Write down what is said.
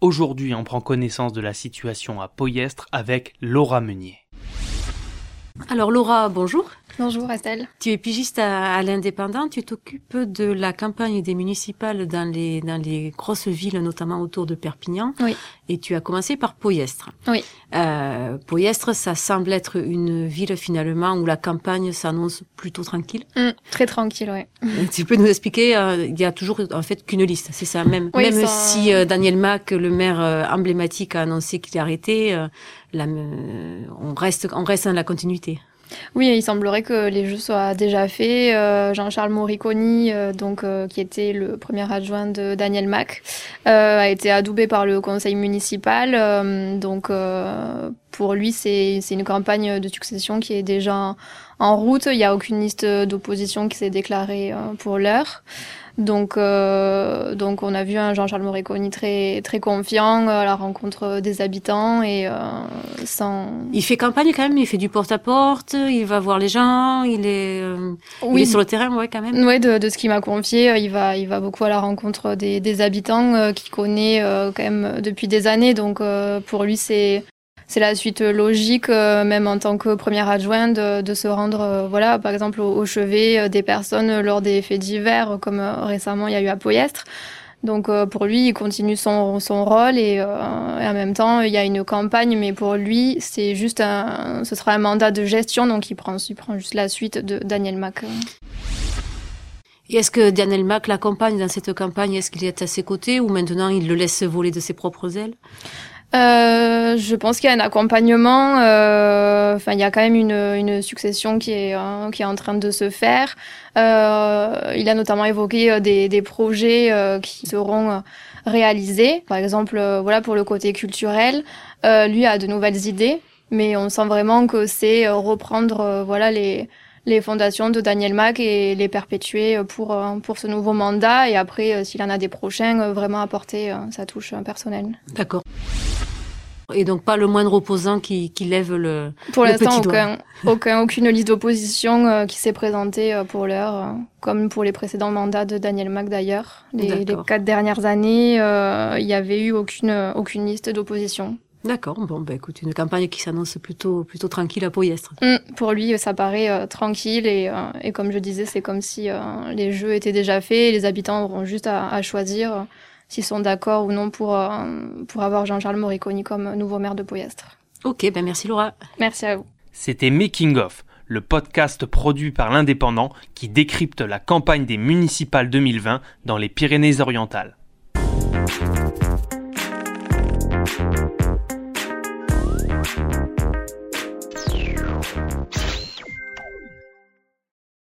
Aujourd'hui, on prend connaissance de la situation à Poyestre avec Laura Meunier. Alors Laura, bonjour. Bonjour Estelle. Tu es pigiste à, l'Indépendant. Tu t'occupes de la campagne des municipales dans les dans les grosses villes, notamment autour de Perpignan. Oui. Et tu as commencé par Poyestre. Oui. Euh, Poyestre, ça semble être une ville finalement où la campagne s'annonce plutôt tranquille. Mm, très tranquille, oui. Tu peux nous expliquer euh, Il y a toujours en fait qu'une liste, c'est ça? Même. même si euh, Daniel Mac, le maire euh, emblématique, a annoncé qu'il est arrêté, la, on reste on reste dans la continuité. Oui, il semblerait que les jeux soient déjà faits. Euh, Jean-Charles Moriconi, euh, donc euh, qui était le premier adjoint de Daniel Mac, a été adoubé par le conseil municipal. donc pour lui, c'est une campagne de succession qui est déjà en route. Il n'y a aucune liste d'opposition qui s'est déclarée pour l'heure. Donc, euh, donc on a vu un Jean-Charles Moriconi très très confiant à la rencontre des habitants et euh, sans. Il fait campagne quand même, il fait du porte-à-porte, il va voir les gens, il est, euh, il est sur le terrain, ouais quand même. Ouais, de, de ce qu'il m'a confié, il va il va beaucoup à la rencontre des, des habitants euh, qu'il connaît euh, quand même depuis des années. Donc pour lui c'est c'est la suite logique, euh, même en tant que première adjointe, de, se rendre, euh, voilà, par exemple, au, chevet euh, des personnes lors des faits divers, comme récemment il y a eu à Poyestre. Donc pour lui, il continue son, son rôle et, en même temps, il y a une campagne, mais pour lui, c'est juste un, ce sera un mandat de gestion, donc il prend, il prend juste la suite de Daniel Mac. Et est-ce que Daniel Mac l'accompagne dans cette campagne? Est-ce qu'il est à ses côtés ou maintenant il le laisse voler de ses propres ailes? Euh, je pense qu'il y a un accompagnement. Euh, enfin, il y a quand même une, une succession qui est hein, qui est en train de se faire. Euh, il a notamment évoqué euh, des, des projets qui seront réalisés. Par exemple, voilà pour le côté culturel, lui a de nouvelles idées, mais on sent vraiment que c'est reprendre voilà les les fondations de Daniel Mac et les perpétuer pour, pour ce nouveau mandat. Et après, s'il en a des prochains, vraiment apporter sa touche personnelle. D'accord. Et donc pas le moindre opposant qui, qui lève le Pour l'instant, aucun, aucun, aucune liste d'opposition euh, qui s'est présentée euh, pour l'heure, euh, comme pour les précédents mandats de Daniel Mac d'ailleurs. Les, les, quatre dernières années, il n'y avait eu aucune, aucune liste d'opposition. D'accord, bon bah écoute, une campagne qui s'annonce plutôt plutôt tranquille à Poyestre. Mmh, pour lui, ça paraît tranquille et, et comme je disais, c'est comme si les jeux étaient déjà faits, et les habitants auront juste à, à choisir s'ils sont d'accord ou non pour, euh, pour avoir Jean-Charles Moriconi comme nouveau maire de Poyastre. Ok, ben merci Laura. Merci à vous. C'était Making of, le podcast produit par l'Indépendant qui décrypte la campagne des municipales 2020 dans les Pyrénées-Orientales.